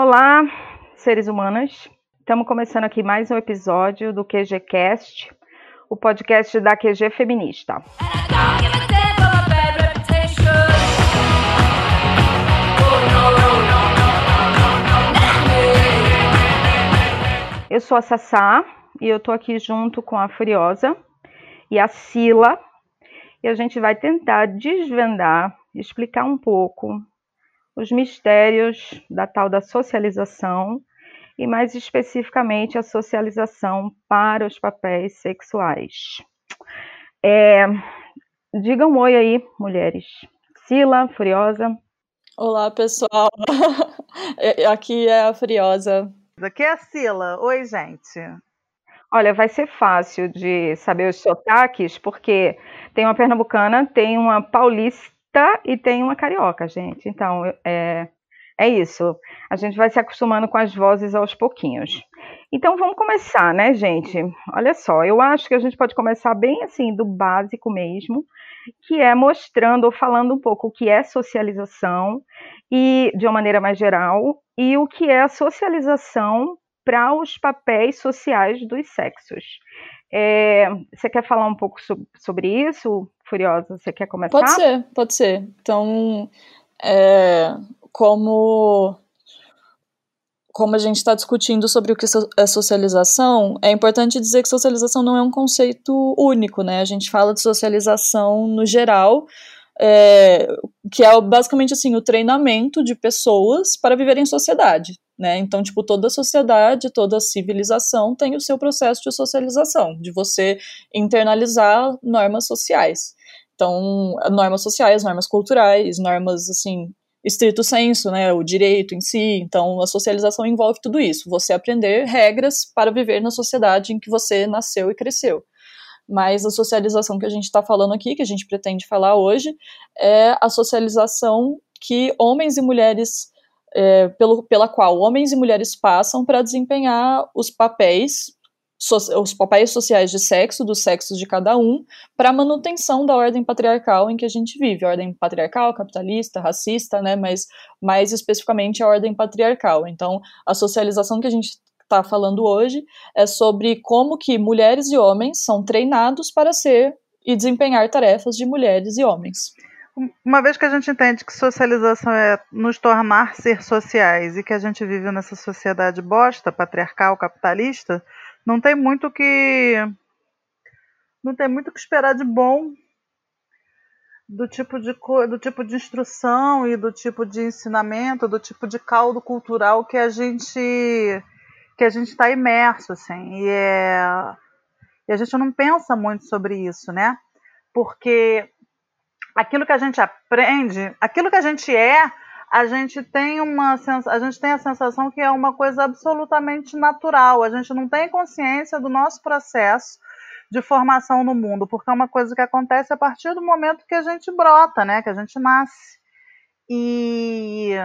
Olá, seres humanos. Estamos começando aqui mais um episódio do QGCast, o podcast da QG Feminista. Eu sou a Sassá e eu tô aqui junto com a Furiosa e a Sila e a gente vai tentar desvendar, explicar um pouco os mistérios da tal da socialização e mais especificamente a socialização para os papéis sexuais. É, digam um oi aí, mulheres. Sila, Furiosa. Olá, pessoal. Aqui é a Furiosa. Aqui é a Sila. Oi, gente. Olha, vai ser fácil de saber os sotaques, porque tem uma pernambucana, tem uma paulista e tem uma carioca, gente. Então, é, é isso. A gente vai se acostumando com as vozes aos pouquinhos. Então, vamos começar, né, gente? Olha só, eu acho que a gente pode começar bem assim, do básico mesmo, que é mostrando ou falando um pouco o que é socialização e de uma maneira mais geral e o que é a socialização para os papéis sociais dos sexos. É, você quer falar um pouco sobre isso, Furiosa? Você quer começar? Pode ser, pode ser. Então, é, como como a gente está discutindo sobre o que é socialização, é importante dizer que socialização não é um conceito único, né? A gente fala de socialização no geral, é, que é basicamente assim o treinamento de pessoas para viver em sociedade. Né? Então, tipo, toda sociedade, toda civilização tem o seu processo de socialização, de você internalizar normas sociais. Então, normas sociais, normas culturais, normas, assim, estrito senso, né, o direito em si. Então, a socialização envolve tudo isso. Você aprender regras para viver na sociedade em que você nasceu e cresceu. Mas a socialização que a gente está falando aqui, que a gente pretende falar hoje, é a socialização que homens e mulheres é, pelo, pela qual homens e mulheres passam para desempenhar os papéis so, os papéis sociais de sexo, dos sexos de cada um, para a manutenção da ordem patriarcal em que a gente vive, ordem patriarcal, capitalista, racista, né, mas mais especificamente a ordem patriarcal. Então, a socialização que a gente está falando hoje é sobre como que mulheres e homens são treinados para ser e desempenhar tarefas de mulheres e homens uma vez que a gente entende que socialização é nos tornar ser sociais e que a gente vive nessa sociedade bosta, patriarcal, capitalista, não tem muito que não tem muito que esperar de bom do tipo de do tipo de instrução e do tipo de ensinamento, do tipo de caldo cultural que a gente que a gente está imerso assim e é e a gente não pensa muito sobre isso, né? Porque aquilo que a gente aprende, aquilo que a gente é, a gente tem uma a gente tem a sensação que é uma coisa absolutamente natural. A gente não tem consciência do nosso processo de formação no mundo, porque é uma coisa que acontece a partir do momento que a gente brota, né? Que a gente nasce. E,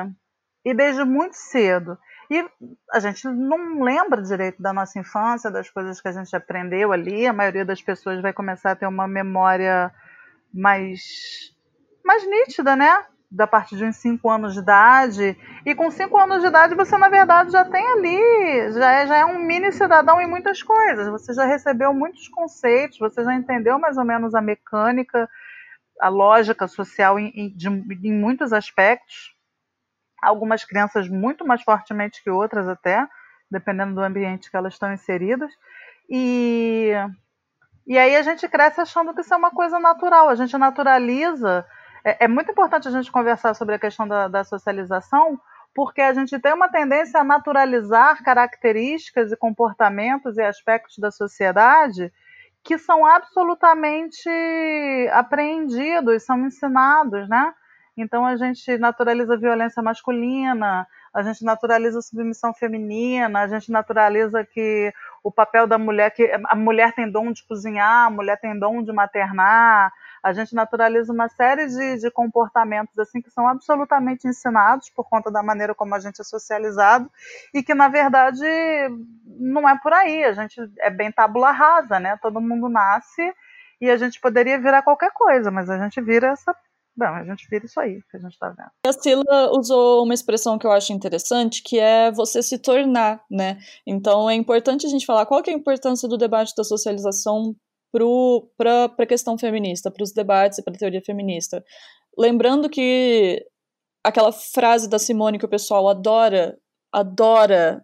e desde muito cedo. E a gente não lembra direito da nossa infância, das coisas que a gente aprendeu ali. A maioria das pessoas vai começar a ter uma memória mais, mais nítida, né? Da partir de uns 5 anos de idade. E com 5 anos de idade você, na verdade, já tem ali, já é, já é um mini cidadão em muitas coisas. Você já recebeu muitos conceitos, você já entendeu mais ou menos a mecânica, a lógica social em, em, de, em muitos aspectos. Algumas crianças muito mais fortemente que outras, até, dependendo do ambiente que elas estão inseridas. E e aí a gente cresce achando que isso é uma coisa natural, a gente naturaliza. É, é muito importante a gente conversar sobre a questão da, da socialização, porque a gente tem uma tendência a naturalizar características e comportamentos e aspectos da sociedade que são absolutamente apreendidos, são ensinados, né? Então a gente naturaliza violência masculina, a gente naturaliza submissão feminina, a gente naturaliza que o papel da mulher, que a mulher tem dom de cozinhar, a mulher tem dom de maternar, a gente naturaliza uma série de, de comportamentos assim que são absolutamente ensinados por conta da maneira como a gente é socializado e que na verdade não é por aí, a gente é bem tábula rasa, né? Todo mundo nasce e a gente poderia virar qualquer coisa, mas a gente vira essa Bom, a gente vira isso aí que a gente está vendo. A Sila usou uma expressão que eu acho interessante, que é você se tornar, né? Então é importante a gente falar qual que é a importância do debate da socialização para a questão feminista, para os debates e para a teoria feminista. Lembrando que aquela frase da Simone que o pessoal adora, adora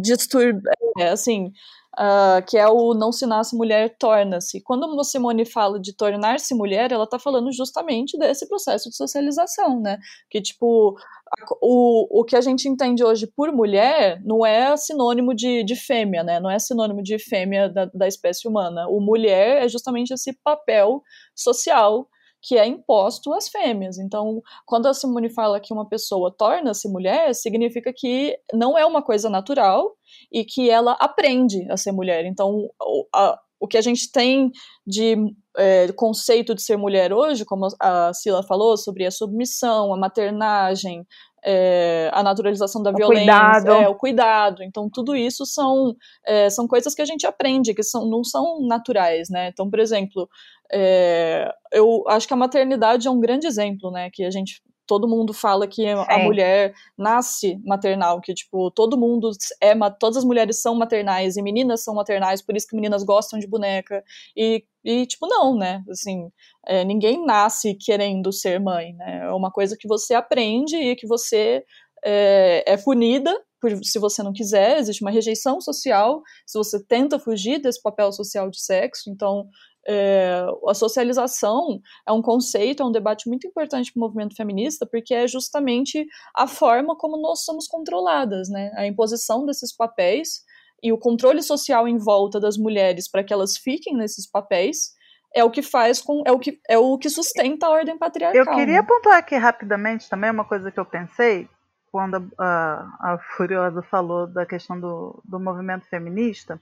disturbar, é, assim, uh, que é o não se nasce mulher, torna-se. Quando a Simone fala de tornar-se mulher, ela está falando justamente desse processo de socialização, né? Que, tipo, o, o que a gente entende hoje por mulher não é sinônimo de, de fêmea, né? Não é sinônimo de fêmea da, da espécie humana. O mulher é justamente esse papel social que é imposto às fêmeas. Então, quando a Simone fala que uma pessoa torna-se mulher, significa que não é uma coisa natural e que ela aprende a ser mulher. Então, o, a, o que a gente tem de é, conceito de ser mulher hoje, como a Sila falou, sobre a submissão, a maternagem, é, a naturalização da o violência, cuidado. É, o cuidado. Então, tudo isso são, é, são coisas que a gente aprende, que são, não são naturais, né? Então, por exemplo, é, eu acho que a maternidade é um grande exemplo, né? Que a gente todo mundo fala que a mulher nasce maternal, que tipo, todo mundo é, todas as mulheres são maternais e meninas são maternais, por isso que meninas gostam de boneca. E, e tipo, não, né, assim, é, ninguém nasce querendo ser mãe, né, é uma coisa que você aprende e que você é, é punida se você não quiser, existe uma rejeição social se você tenta fugir desse papel social de sexo, então é, a socialização é um conceito, é um debate muito importante para o movimento feminista, porque é justamente a forma como nós somos controladas, né? A imposição desses papéis e o controle social em volta das mulheres para que elas fiquem nesses papéis é o que faz com é o que é o que sustenta a ordem patriarcal. Eu queria né? pontuar aqui rapidamente também uma coisa que eu pensei quando a, a Furiosa falou da questão do, do movimento feminista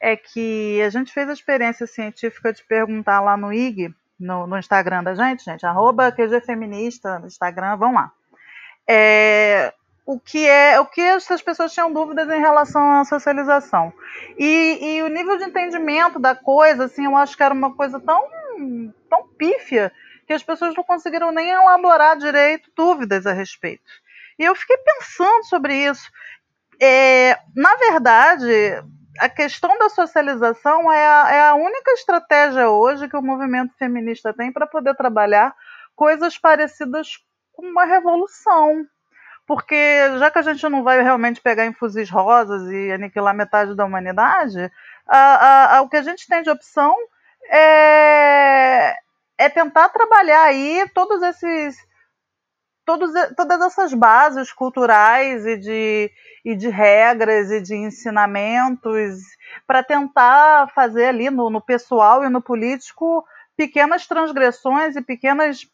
é que a gente fez a experiência científica de perguntar lá no IG, no, no Instagram da gente, gente, arroba QGFeminista no Instagram, vão lá. É, o que é o que essas pessoas tinham dúvidas em relação à socialização. E, e, o nível de entendimento da coisa, assim, eu acho que era uma coisa tão, tão pífia que as pessoas não conseguiram nem elaborar direito dúvidas a respeito. E eu fiquei pensando sobre isso. É, na verdade, a questão da socialização é a, é a única estratégia hoje que o movimento feminista tem para poder trabalhar coisas parecidas com uma revolução. Porque já que a gente não vai realmente pegar em fuzis rosas e aniquilar metade da humanidade, a, a, o que a gente tem de opção é, é tentar trabalhar aí todos esses todos, todas essas bases culturais e de, e de regras e de ensinamentos para tentar fazer ali no, no pessoal e no político pequenas transgressões e pequenas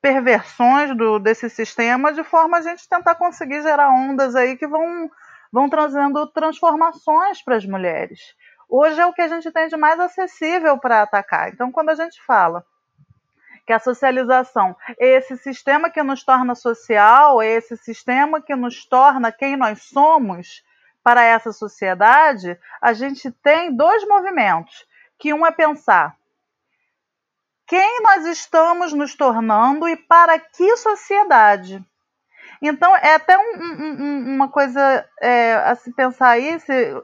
perversões do, desse sistema de forma a gente tentar conseguir gerar ondas aí que vão, vão trazendo transformações para as mulheres. Hoje é o que a gente tem de mais acessível para atacar. Então, quando a gente fala que a socialização é esse sistema que nos torna social, é esse sistema que nos torna quem nós somos para essa sociedade, a gente tem dois movimentos, que um é pensar quem nós estamos nos tornando e para que sociedade. Então, é até um, um, uma coisa é, a se pensar aí, se,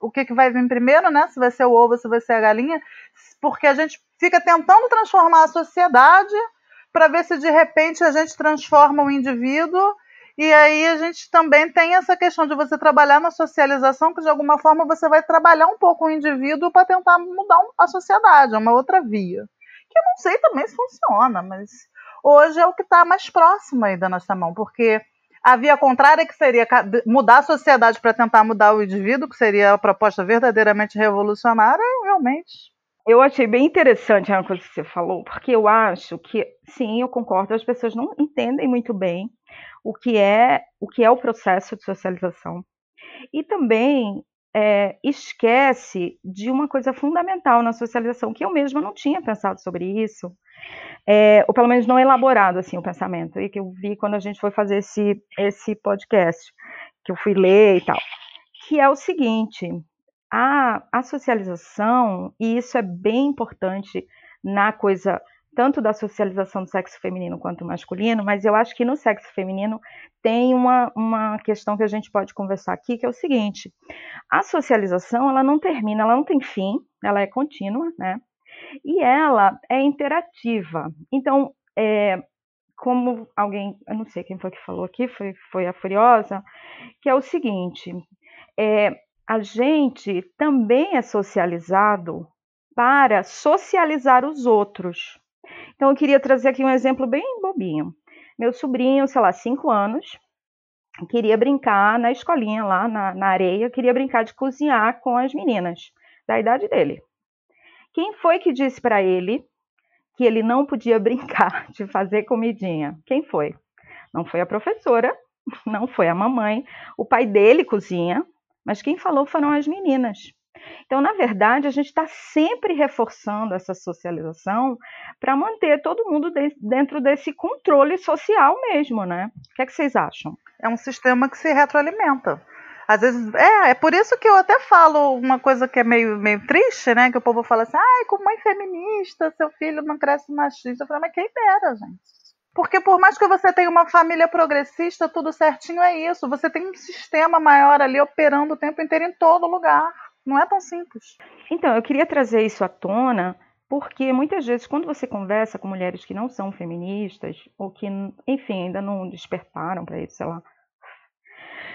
o, que, que vai vir primeiro, né? Se vai ser o ovo, se vai ser a galinha, porque a gente fica tentando transformar a sociedade para ver se de repente a gente transforma o indivíduo. E aí a gente também tem essa questão de você trabalhar na socialização, que de alguma forma você vai trabalhar um pouco o indivíduo para tentar mudar a sociedade, é uma outra via. Que eu não sei também se funciona, mas hoje é o que está mais próximo aí da nossa mão, porque a via contrária, que seria mudar a sociedade para tentar mudar o indivíduo, que seria a proposta verdadeiramente revolucionária, realmente eu achei bem interessante a coisa que você falou, porque eu acho que, sim, eu concordo, as pessoas não entendem muito bem o que é o que é o processo de socialização. E também é, esquece de uma coisa fundamental na socialização, que eu mesma não tinha pensado sobre isso, é, ou pelo menos não elaborado assim o pensamento, e que eu vi quando a gente foi fazer esse, esse podcast, que eu fui ler e tal, que é o seguinte, a, a socialização, e isso é bem importante na coisa tanto da socialização do sexo feminino quanto masculino, mas eu acho que no sexo feminino tem uma, uma questão que a gente pode conversar aqui, que é o seguinte: a socialização ela não termina, ela não tem fim, ela é contínua, né? E ela é interativa. Então, é, como alguém, eu não sei quem foi que falou aqui, foi, foi a Furiosa, que é o seguinte: é, a gente também é socializado para socializar os outros. Então, eu queria trazer aqui um exemplo bem bobinho. Meu sobrinho, sei lá, cinco anos, queria brincar na escolinha lá na, na areia, queria brincar de cozinhar com as meninas da idade dele. Quem foi que disse para ele que ele não podia brincar de fazer comidinha? Quem foi? Não foi a professora, não foi a mamãe, o pai dele cozinha, mas quem falou foram as meninas. Então, na verdade, a gente está sempre reforçando essa socialização para manter todo mundo de, dentro desse controle social mesmo, né? O que, é que vocês acham? É um sistema que se retroalimenta. Às vezes, é, é por isso que eu até falo uma coisa que é meio, meio triste, né? Que o povo fala assim, ai, como mãe feminista, seu filho não cresce machista. Eu falo, mas quem dera, gente. Porque por mais que você tenha uma família progressista, tudo certinho é isso. Você tem um sistema maior ali operando o tempo inteiro em todo lugar. Não é tão simples. Então, eu queria trazer isso à tona, porque muitas vezes, quando você conversa com mulheres que não são feministas, ou que, enfim, ainda não despertaram para isso, sei lá,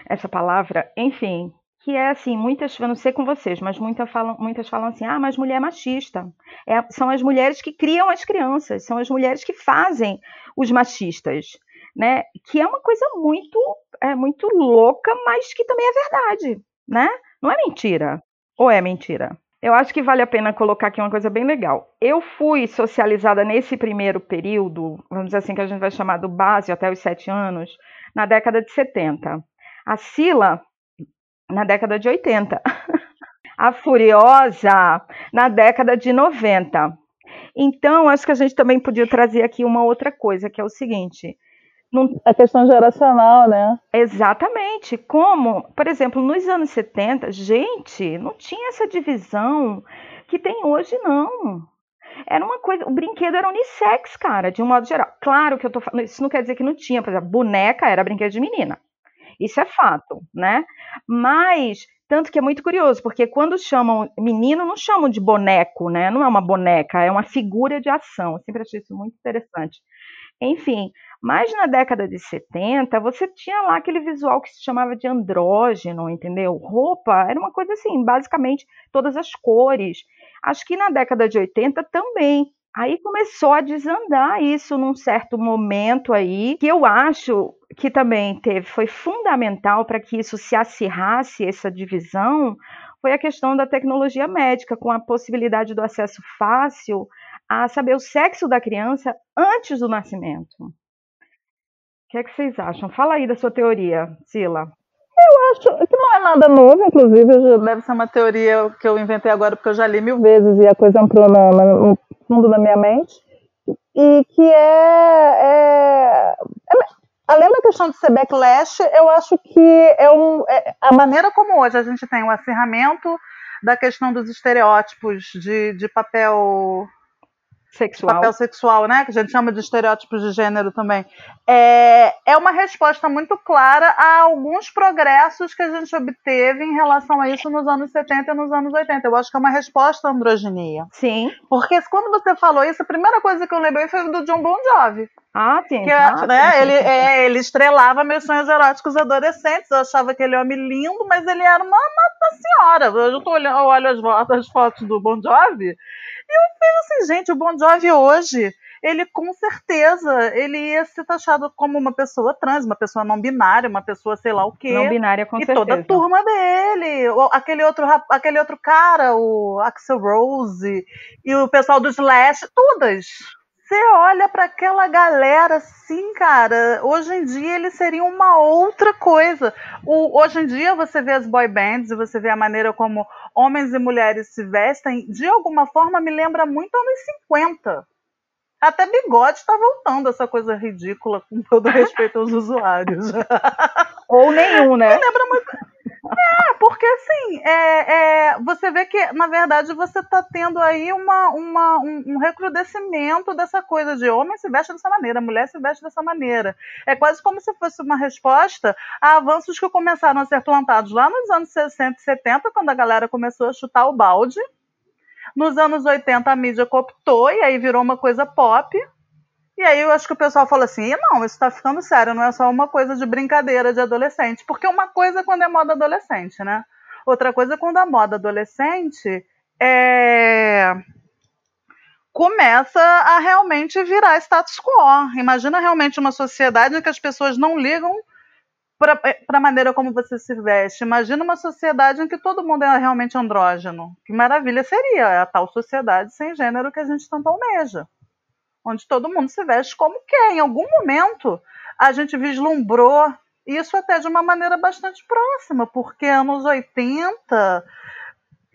essa palavra, enfim, que é assim, muitas, eu não sei com vocês, mas muitas falam, muitas falam assim, ah, mas mulher é machista. É, são as mulheres que criam as crianças, são as mulheres que fazem os machistas, né? Que é uma coisa muito, é muito louca, mas que também é verdade, né? Não é mentira. Ou é mentira? Eu acho que vale a pena colocar aqui uma coisa bem legal. Eu fui socializada nesse primeiro período, vamos dizer assim, que a gente vai chamar do base até os sete anos, na década de 70. A Sila, na década de 80. a Furiosa, na década de 90. Então, acho que a gente também podia trazer aqui uma outra coisa, que é o seguinte: não... A questão geracional, né? Exatamente. Como, por exemplo, nos anos 70, gente, não tinha essa divisão que tem hoje, não. Era uma coisa, o brinquedo era unissex, cara, de um modo geral. Claro que eu tô falando, isso não quer dizer que não tinha, por exemplo, boneca era brinquedo de menina. Isso é fato, né? Mas tanto que é muito curioso, porque quando chamam menino, não chamam de boneco, né? Não é uma boneca, é uma figura de ação. Eu sempre achei isso muito interessante. Enfim, mas na década de 70, você tinha lá aquele visual que se chamava de andrógeno, entendeu? Roupa era uma coisa assim, basicamente todas as cores. Acho que na década de 80 também. Aí começou a desandar isso num certo momento aí, que eu acho que também teve, foi fundamental para que isso se acirrasse, essa divisão, foi a questão da tecnologia médica, com a possibilidade do acesso fácil a saber o sexo da criança antes do nascimento. O que é que vocês acham? Fala aí da sua teoria, Sila. Eu acho que não é nada novo, inclusive deve ser uma teoria que eu inventei agora porque eu já li mil vezes e a coisa entrou no, no fundo da minha mente. E que é, é, é, Além da questão de ser backlash, eu acho que é, um, é a maneira como hoje a gente tem o um acirramento da questão dos estereótipos de, de papel sexual. papel sexual, né? Que a gente chama de estereótipos de gênero também. É, é uma resposta muito clara a alguns progressos que a gente obteve em relação a isso nos anos 70 e nos anos 80. Eu acho que é uma resposta à androginia. Sim. Porque quando você falou isso, a primeira coisa que eu lembrei foi do John Bon Jovi. Ah, sim. Que, ah, né, sim, ele, É, ele estrelava meus sonhos eróticos adolescentes. Eu achava aquele homem lindo, mas ele era uma Nossa Senhora. Eu, tô olhando, eu olho as, as fotos do Bon Jovi e eu penso assim, gente, o Bon Jovi hoje, ele com certeza, ele ia ser taxado como uma pessoa trans, uma pessoa não binária, uma pessoa sei lá o quê. Não binária, com e certeza. E toda a turma dele, aquele outro, aquele outro cara, o Axel Rose, e o pessoal do Slash, todas você olha para aquela galera assim, cara, hoje em dia eles seriam uma outra coisa. O, hoje em dia você vê as boy bands e você vê a maneira como homens e mulheres se vestem, de alguma forma me lembra muito anos 50. Até bigode está voltando, essa coisa ridícula, com todo respeito aos usuários. Ou nenhum, né? Me lembra muito. É, porque assim, é, é, você vê que, na verdade, você está tendo aí uma, uma, um, um, recrudescimento dessa coisa de homem se veste dessa maneira, mulher se veste dessa maneira. É quase como se fosse uma resposta a avanços que começaram a ser plantados lá nos anos 60 e 70, quando a galera começou a chutar o balde. Nos anos 80 a mídia cooptou e aí virou uma coisa pop. E aí eu acho que o pessoal fala assim: não, isso está ficando sério, não é só uma coisa de brincadeira de adolescente. Porque uma coisa é quando é moda adolescente, né? Outra coisa é quando a moda adolescente é... começa a realmente virar status quo. Imagina realmente uma sociedade em que as pessoas não ligam para a maneira como você se veste. Imagina uma sociedade em que todo mundo é realmente andrógeno. Que maravilha seria a tal sociedade sem gênero que a gente tanto almeja. Onde todo mundo se veste como quer. Em algum momento, a gente vislumbrou isso até de uma maneira bastante próxima, porque anos 80,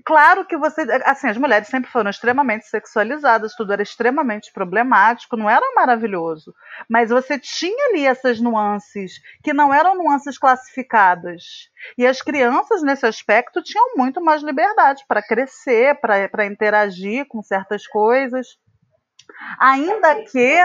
claro que você. Assim, as mulheres sempre foram extremamente sexualizadas, tudo era extremamente problemático, não era maravilhoso. Mas você tinha ali essas nuances, que não eram nuances classificadas. E as crianças, nesse aspecto, tinham muito mais liberdade para crescer, para interagir com certas coisas. Ainda que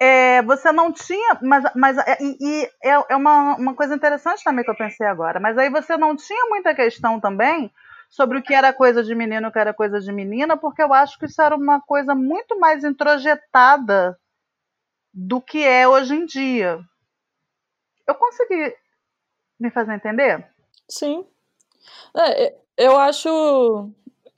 é, você não tinha, mas, mas é, e, e é, é uma, uma coisa interessante também que eu pensei agora, mas aí você não tinha muita questão também sobre o que era coisa de menino e o que era coisa de menina, porque eu acho que isso era uma coisa muito mais introjetada do que é hoje em dia. Eu consegui me fazer entender? Sim. É, eu acho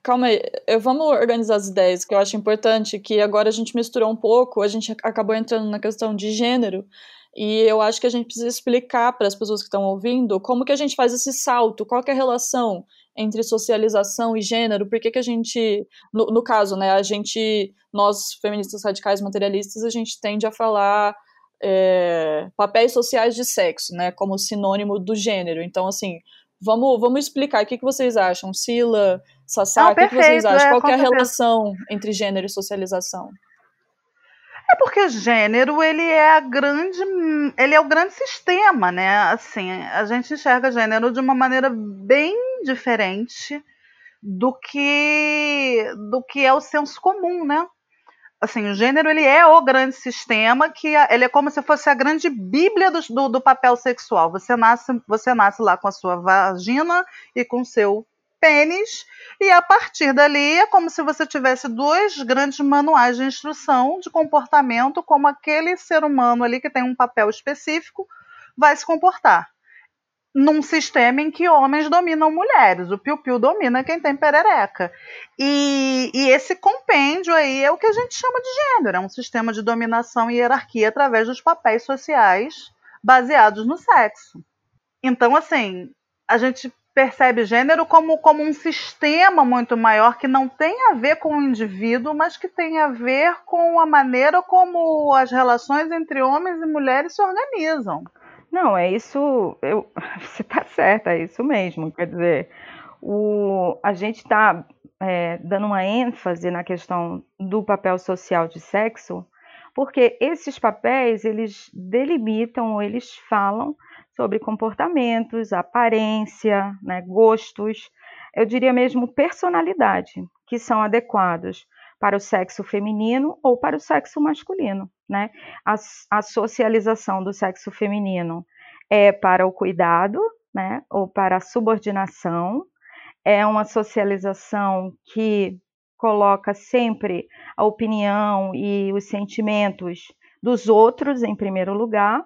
Calma aí, vamos organizar as ideias, que eu acho importante, que agora a gente misturou um pouco, a gente acabou entrando na questão de gênero, e eu acho que a gente precisa explicar para as pessoas que estão ouvindo como que a gente faz esse salto, qual é a relação entre socialização e gênero, por que, que a gente, no, no caso, né, a gente, nós feministas radicais materialistas, a gente tende a falar é, papéis sociais de sexo, né, como sinônimo do gênero. Então, assim, vamos, vamos explicar o que, que vocês acham, Sila, Sassá, o que, vocês acham? É, Qual é a relação entre gênero e socialização? É porque gênero ele é a grande, ele é o grande sistema, né? Assim, a gente enxerga gênero de uma maneira bem diferente do que do que é o senso comum, né? Assim, o gênero ele é o grande sistema que ele é como se fosse a grande bíblia do, do, do papel sexual. Você nasce, você nasce lá com a sua vagina e com o seu pênis, e a partir dali é como se você tivesse dois grandes manuais de instrução de comportamento, como aquele ser humano ali que tem um papel específico vai se comportar. Num sistema em que homens dominam mulheres, o piu-piu domina quem tem perereca. E, e esse compêndio aí é o que a gente chama de gênero, é um sistema de dominação e hierarquia através dos papéis sociais baseados no sexo. Então, assim, a gente percebe gênero como, como um sistema muito maior que não tem a ver com o indivíduo, mas que tem a ver com a maneira como as relações entre homens e mulheres se organizam. Não, é isso. Eu, você está certa, é isso mesmo. Quer dizer, o, a gente está é, dando uma ênfase na questão do papel social de sexo, porque esses papéis eles delimitam, eles falam sobre comportamentos, aparência, né, gostos, eu diria mesmo personalidade, que são adequados para o sexo feminino ou para o sexo masculino. Né? A, a socialização do sexo feminino é para o cuidado, né, ou para a subordinação, é uma socialização que coloca sempre a opinião e os sentimentos dos outros em primeiro lugar,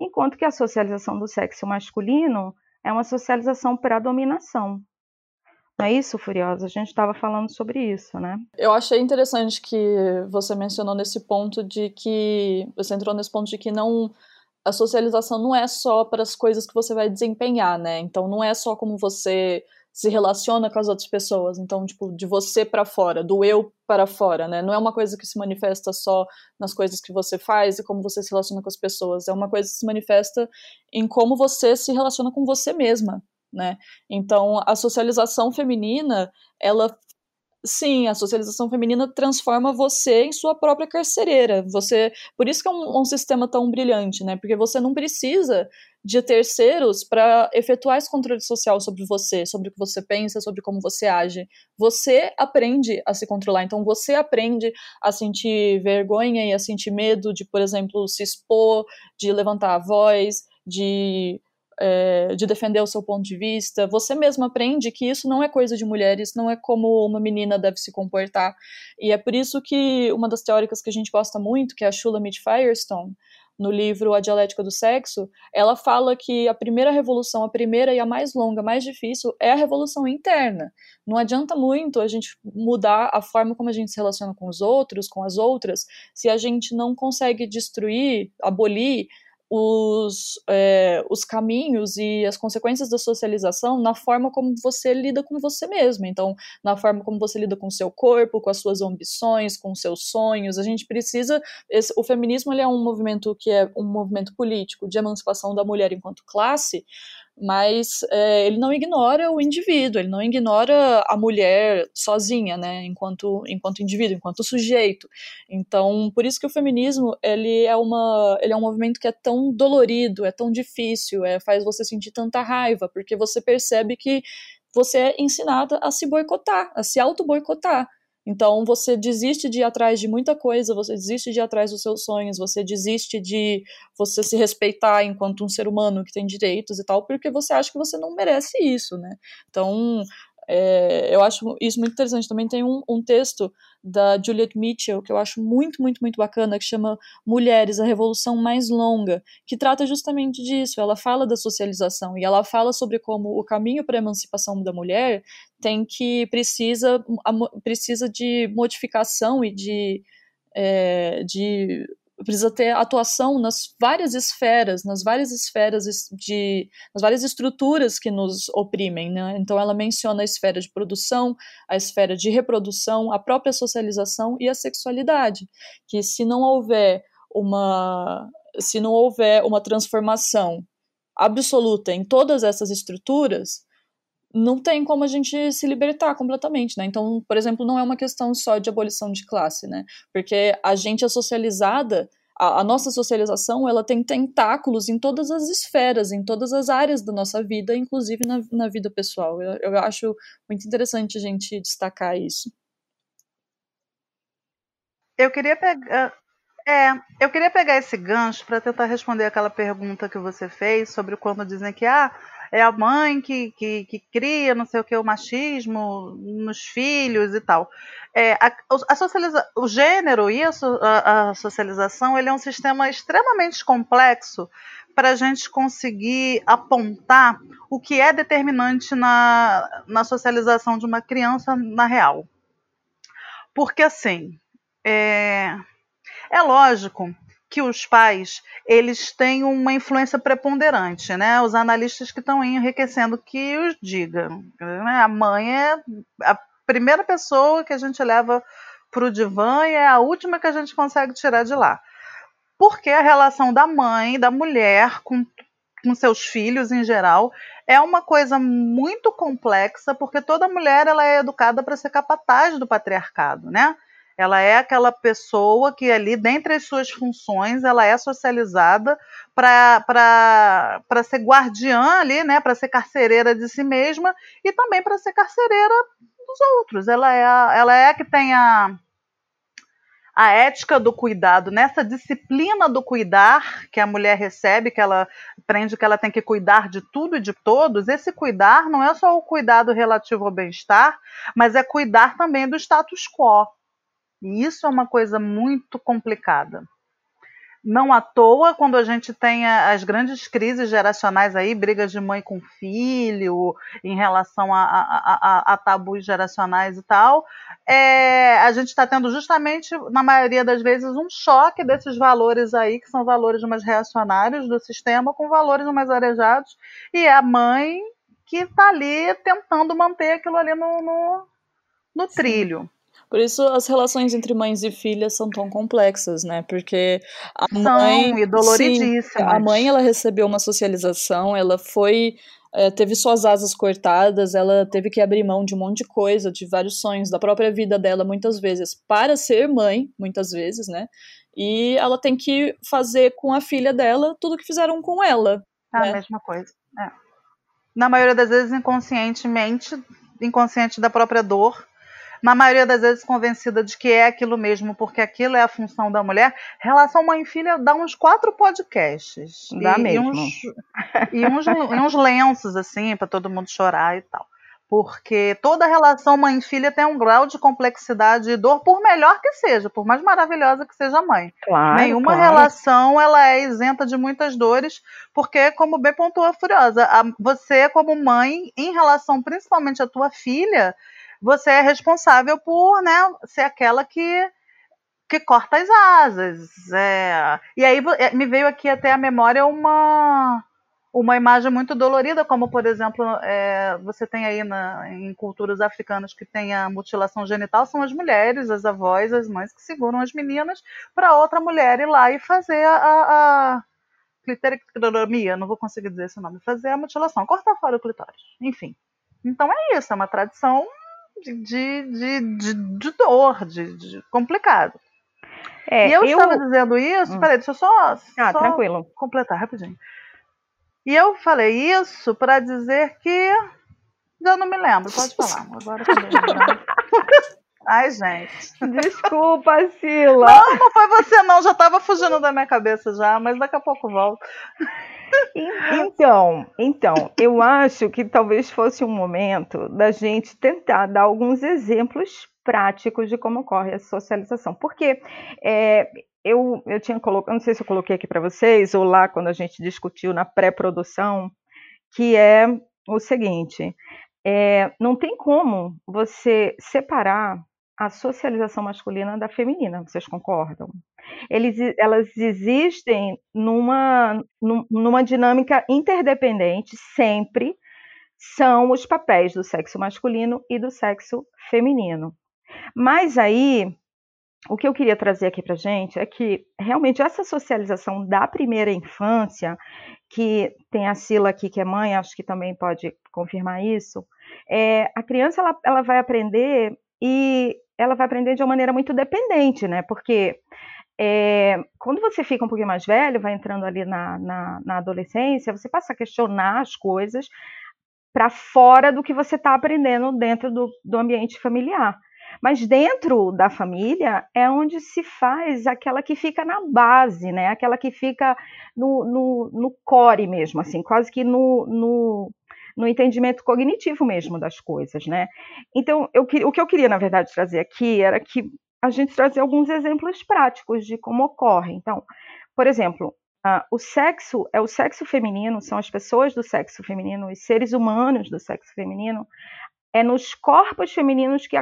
enquanto que a socialização do sexo masculino é uma socialização para dominação. Não é isso, Furiosa? A gente estava falando sobre isso, né? Eu achei interessante que você mencionou nesse ponto de que. Você entrou nesse ponto de que não. A socialização não é só para as coisas que você vai desempenhar, né? Então não é só como você se relaciona com as outras pessoas. Então, tipo, de você para fora, do eu para fora, né? Não é uma coisa que se manifesta só nas coisas que você faz e como você se relaciona com as pessoas. É uma coisa que se manifesta em como você se relaciona com você mesma, né? Então, a socialização feminina, ela Sim, a socialização feminina transforma você em sua própria carcereira. Você, por isso que é um, um sistema tão brilhante, né? Porque você não precisa de terceiros para efetuar esse controle social sobre você, sobre o que você pensa, sobre como você age. Você aprende a se controlar. Então você aprende a sentir vergonha e a sentir medo de, por exemplo, se expor, de levantar a voz, de é, de defender o seu ponto de vista. Você mesmo aprende que isso não é coisa de mulheres, não é como uma menina deve se comportar. E é por isso que uma das teóricas que a gente gosta muito, que é a Shulamit Firestone, no livro A Dialética do Sexo, ela fala que a primeira revolução, a primeira e a mais longa, mais difícil, é a revolução interna. Não adianta muito a gente mudar a forma como a gente se relaciona com os outros, com as outras, se a gente não consegue destruir, abolir os, é, os caminhos e as consequências da socialização na forma como você lida com você mesmo. Então, na forma como você lida com o seu corpo, com as suas ambições, com os seus sonhos. A gente precisa. Esse, o feminismo ele é um movimento que é um movimento político de emancipação da mulher enquanto classe, mas é, ele não ignora o indivíduo, ele não ignora a mulher sozinha, né, enquanto, enquanto indivíduo, enquanto sujeito. Então, por isso que o feminismo ele é, uma, ele é um movimento que é tão dolorido, é tão difícil, é, faz você sentir tanta raiva, porque você percebe que você é ensinada a se boicotar, a se auto-boicotar. Então você desiste de ir atrás de muita coisa, você desiste de ir atrás dos seus sonhos, você desiste de você se respeitar enquanto um ser humano que tem direitos e tal, porque você acha que você não merece isso, né? Então é, eu acho isso muito interessante. Também tem um, um, texto da Juliet Mitchell que eu acho muito, muito, muito bacana, que chama Mulheres, a Revolução Mais Longa, que trata justamente disso. Ela fala da socialização e ela fala sobre como o caminho para a emancipação da mulher tem que precisa, precisa de modificação e de, é, de precisa ter atuação nas várias esferas, nas várias esferas de, nas várias estruturas que nos oprimem, né? Então ela menciona a esfera de produção, a esfera de reprodução, a própria socialização e a sexualidade, que se não houver uma se não houver uma transformação absoluta em todas essas estruturas, não tem como a gente se libertar completamente, né? Então, por exemplo, não é uma questão só de abolição de classe, né? Porque a gente é socializada, a, a, nossa socialização, ela tem tentáculos em todas as esferas, em todas as áreas da nossa vida, inclusive na, na vida pessoal. Eu, eu acho muito interessante a gente destacar isso. Eu queria pegar. É, eu queria pegar esse gancho para tentar responder aquela pergunta que você fez sobre quando dizem que ah, é a mãe que, que, que cria, não sei o que, o machismo nos filhos e tal. É, a, a socializa, o gênero e a, a, a socialização ele é um sistema extremamente complexo para a gente conseguir apontar o que é determinante na, na socialização de uma criança na real. Porque assim, é, é lógico que os pais eles têm uma influência preponderante, né? Os analistas que estão enriquecendo que os digam. Né? A mãe é a primeira pessoa que a gente leva para o divã e é a última que a gente consegue tirar de lá. Porque a relação da mãe, da mulher com, com seus filhos em geral, é uma coisa muito complexa, porque toda mulher ela é educada para ser capataz do patriarcado, né? Ela é aquela pessoa que ali, dentre as suas funções, ela é socializada para ser guardiã ali, né, para ser carcereira de si mesma e também para ser carcereira dos outros. Ela é a, ela é a que tem a, a ética do cuidado, nessa disciplina do cuidar que a mulher recebe, que ela aprende que ela tem que cuidar de tudo e de todos, esse cuidar não é só o cuidado relativo ao bem-estar, mas é cuidar também do status quo. E isso é uma coisa muito complicada. Não à toa, quando a gente tem as grandes crises geracionais aí, brigas de mãe com filho, em relação a, a, a, a tabus geracionais e tal, é, a gente está tendo justamente, na maioria das vezes, um choque desses valores aí, que são valores mais reacionários do sistema, com valores mais arejados, e é a mãe que está ali tentando manter aquilo ali no, no, no trilho. Por isso as relações entre mães e filhas são tão complexas, né? Porque a São, mãe, e doloridíssimas. sim, a mãe ela recebeu uma socialização, ela foi é, teve suas asas cortadas, ela teve que abrir mão de um monte de coisa, de vários sonhos da própria vida dela, muitas vezes, para ser mãe, muitas vezes, né? E ela tem que fazer com a filha dela tudo que fizeram com ela. É né? a mesma coisa. É. Na maioria das vezes, inconscientemente, inconsciente da própria dor. Na maioria das vezes, convencida de que é aquilo mesmo, porque aquilo é a função da mulher. Relação mãe e filha dá uns quatro podcasts. Dá e, mesmo. E uns, e uns, e uns lenços, assim, para todo mundo chorar e tal. Porque toda relação mãe e filha tem um grau de complexidade e dor, por melhor que seja, por mais maravilhosa que seja a mãe. Claro, Nenhuma claro. relação ela é isenta de muitas dores, porque, como bem pontuou a Furiosa, a- você, como mãe, em relação principalmente à tua filha, você é responsável por né, ser aquela que, que corta as asas. é. E aí é, me veio aqui até a memória uma, uma imagem muito dolorida, como, por exemplo, é, você tem aí na- em culturas africanas que tem a mutilação genital, são as mulheres, as avós, as mães que seguram as meninas para outra mulher ir lá e fazer a, a, a clitorictomia, não vou conseguir dizer esse nome, fazer a mutilação, cortar fora o clitóris, enfim. Então é isso, é uma tradição de, de, de, de, dor, de, de complicado. É, e eu, estava dizendo isso, Hum. peraí, deixa eu só, Ah, só tranquilo. completar rapidinho. E eu falei isso para dizer que já não me lembro, pode falar. Agora Ai, gente. Desculpa, Sila. Não, não foi você não, já estava fugindo da minha cabeça já, mas daqui a pouco volto. En- Então, então, eu acho que talvez fosse um momento da gente tentar dar alguns exemplos práticos de como ocorre a socialização. Porque é, eu, eu tinha colocado, não sei se eu coloquei aqui para vocês, ou lá quando a gente discutiu na pré-produção, que é o seguinte: é, não tem como você separar a socialização masculina da feminina, vocês concordam? Eles, elas existem numa, num- numa dinâmica interdependente, sempre são os papéis do sexo masculino e do sexo feminino. Mas aí, o que eu queria trazer aqui para gente é que realmente essa socialização da primeira infância, que tem a Sila aqui que é mãe, acho que também pode confirmar isso, é, a criança ela, ela vai aprender e ela vai aprender de uma maneira muito dependente, né? Porque é, quando você fica um pouquinho mais velho, vai entrando ali na, na, na adolescência, você passa a questionar as coisas para fora do que você está aprendendo dentro do, do ambiente familiar. Mas dentro da família é onde se faz aquela que fica na base, né? Aquela que fica no, no, no core mesmo, assim, quase que no, no, no entendimento cognitivo mesmo das coisas, né? Então, eu, o que eu queria, na verdade, trazer aqui era que a gente trazer alguns exemplos práticos de como ocorre. Então, por exemplo, ah, o sexo é o sexo feminino, são as pessoas do sexo feminino, os seres humanos do sexo feminino, é nos corpos femininos que,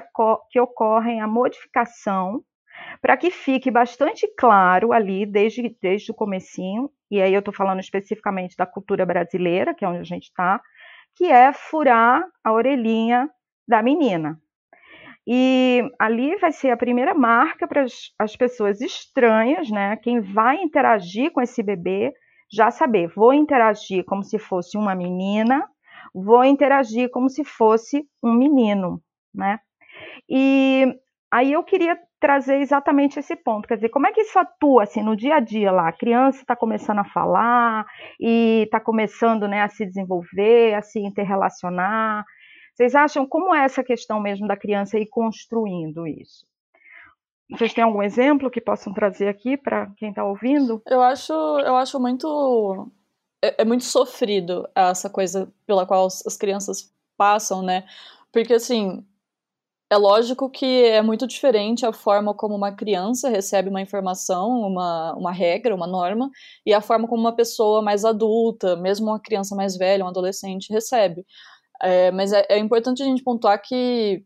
que ocorrem a modificação para que fique bastante claro ali desde, desde o comecinho, e aí eu estou falando especificamente da cultura brasileira, que é onde a gente está, que é furar a orelhinha da menina. E ali vai ser a primeira marca para as pessoas estranhas, né? Quem vai interagir com esse bebê já saber, vou interagir como se fosse uma menina, vou interagir como se fosse um menino, né? E aí eu queria trazer exatamente esse ponto, quer dizer, como é que isso atua assim no dia a dia lá? A criança está começando a falar e está começando, né, a se desenvolver, a se interrelacionar. Vocês acham como é essa questão mesmo da criança ir construindo isso? Vocês têm algum exemplo que possam trazer aqui para quem está ouvindo? Eu acho, eu acho muito. É, é muito sofrido essa coisa pela qual as as crianças passam, né? Porque, assim, é lógico que é muito diferente a forma como uma criança recebe uma informação, uma, uma regra, uma norma, e a forma como uma pessoa mais adulta, mesmo uma criança mais velha, um adolescente, recebe. É, mas é, é importante a gente pontuar que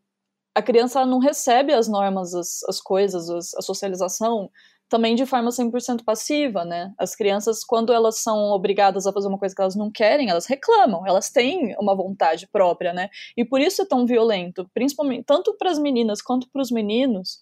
a criança não recebe as normas, as, as coisas, as- a socialização também de forma 100% passiva, né? As crianças, quando elas são obrigadas a fazer uma coisa que elas não querem, elas reclamam, elas têm uma vontade própria, né? E por isso é tão violento, principalmente tanto para as meninas quanto para os meninos,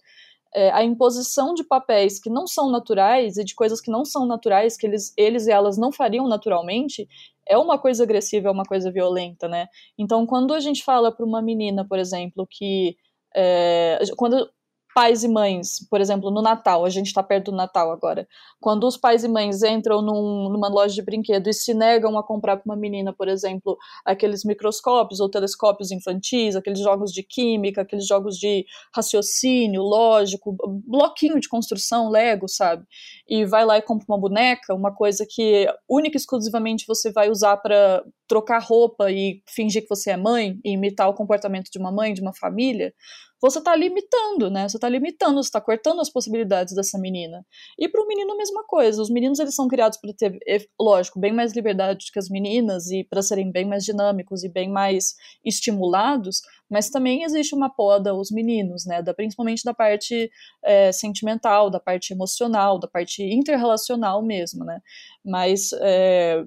é, a imposição de papéis que não são naturais e de coisas que não são naturais, que eles, eles e elas não fariam naturalmente, é uma coisa agressiva, é uma coisa violenta, né? Então, quando a gente fala para uma menina, por exemplo, que é, quando pais e mães, por exemplo, no Natal, a gente está perto do Natal agora, quando os pais e mães entram num, numa loja de brinquedo e se negam a comprar para uma menina, por exemplo, aqueles microscópios ou telescópios infantis, aqueles jogos de química, aqueles jogos de raciocínio, lógico, bloquinho de construção, Lego, sabe? E vai lá e compra uma boneca, uma coisa que única e exclusivamente você vai usar para trocar roupa e fingir que você é mãe e imitar o comportamento de uma mãe, de uma família, você está limitando, né? Você está limitando, você está cortando as possibilidades dessa menina. E para o menino a mesma coisa. Os meninos eles são criados para ter, lógico, bem mais liberdade que as meninas e para serem bem mais dinâmicos e bem mais estimulados. Mas também existe uma poda aos meninos, né? Da, principalmente da parte é, sentimental, da parte emocional, da parte interrelacional mesmo, né? Mas é,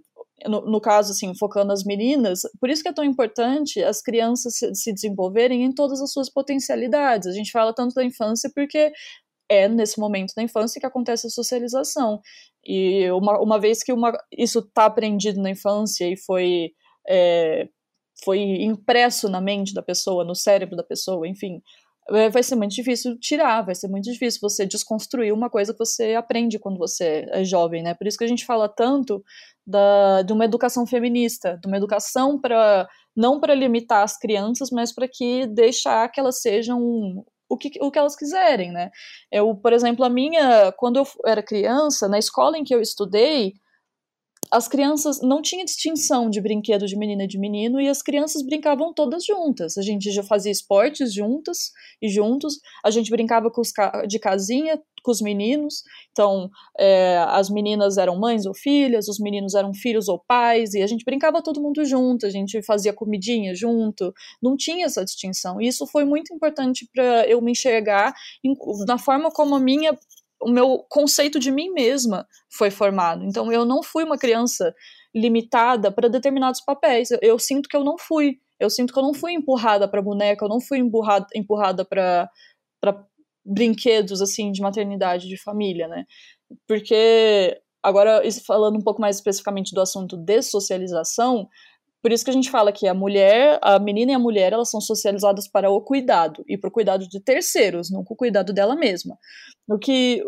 no, no, caso, assim, focando as meninas, por isso que é tão importante as crianças se, se, desenvolverem em todas as suas potencialidades. A gente fala tanto da infância porque é nesse momento da infância que acontece a socialização. E uma, uma vez que uma, isso está aprendido na infância e foi, é, foi impresso na mente da pessoa, no cérebro da pessoa, enfim, vai ser muito difícil tirar, vai ser muito difícil você desconstruir uma coisa que você aprende quando você é jovem, né? Por isso que a gente fala tanto da, de uma educação feminista, de uma educação para não para limitar as crianças, mas para que deixar que elas sejam o que, o que elas quiserem, né? Eu, por exemplo, a minha, quando eu era criança, na escola em que eu estudei, as crianças não tinha distinção de brinquedo de menina e de menino e as crianças brincavam todas juntas. A gente já fazia esportes juntas e juntos. A gente brincava com os de casinha com os meninos. Então, é, as meninas eram mães ou filhas, os meninos eram filhos ou pais e a gente brincava todo mundo junto. A gente fazia comidinha junto. Não tinha essa distinção. E isso foi muito importante para eu me enxergar em, na forma como a minha o meu conceito de mim mesma foi formado. Então eu não fui uma criança limitada para determinados papéis. Eu, eu, sinto que eu não fui. Eu sinto que eu não fui empurrada para boneca, eu não fui empurrada, empurrada para brinquedos assim de maternidade, de família, né? Porque agora falando um pouco mais especificamente do assunto dessocialização, por isso que a gente fala que a mulher, a menina e a mulher, elas são socializadas para o cuidado e para o cuidado de terceiros, não com o cuidado dela mesma. O que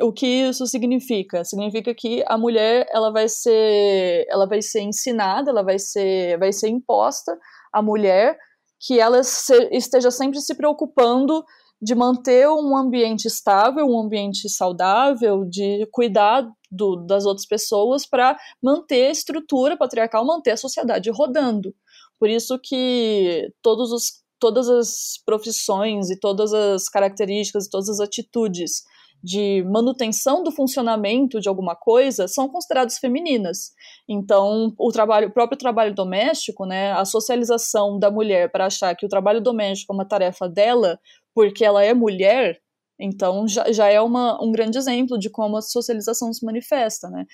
o que isso significa? Significa que a mulher ela vai ser ela vai ser ensinada, ela vai ser vai ser imposta à mulher que ela se, esteja sempre se preocupando de manter um ambiente estável, um ambiente saudável, de cuidar do, das outras pessoas para manter a estrutura patriarcal, manter a sociedade rodando. Por isso que todos os, todas as profissões e todas as características e todas as atitudes de manutenção do funcionamento de alguma coisa são consideradas femininas. Então, o trabalho, o próprio trabalho doméstico, né, a socialização da mulher para achar que o trabalho doméstico é uma tarefa dela porque ela é mulher, então já, já é uma, um grande exemplo de como a socialização se manifesta, né?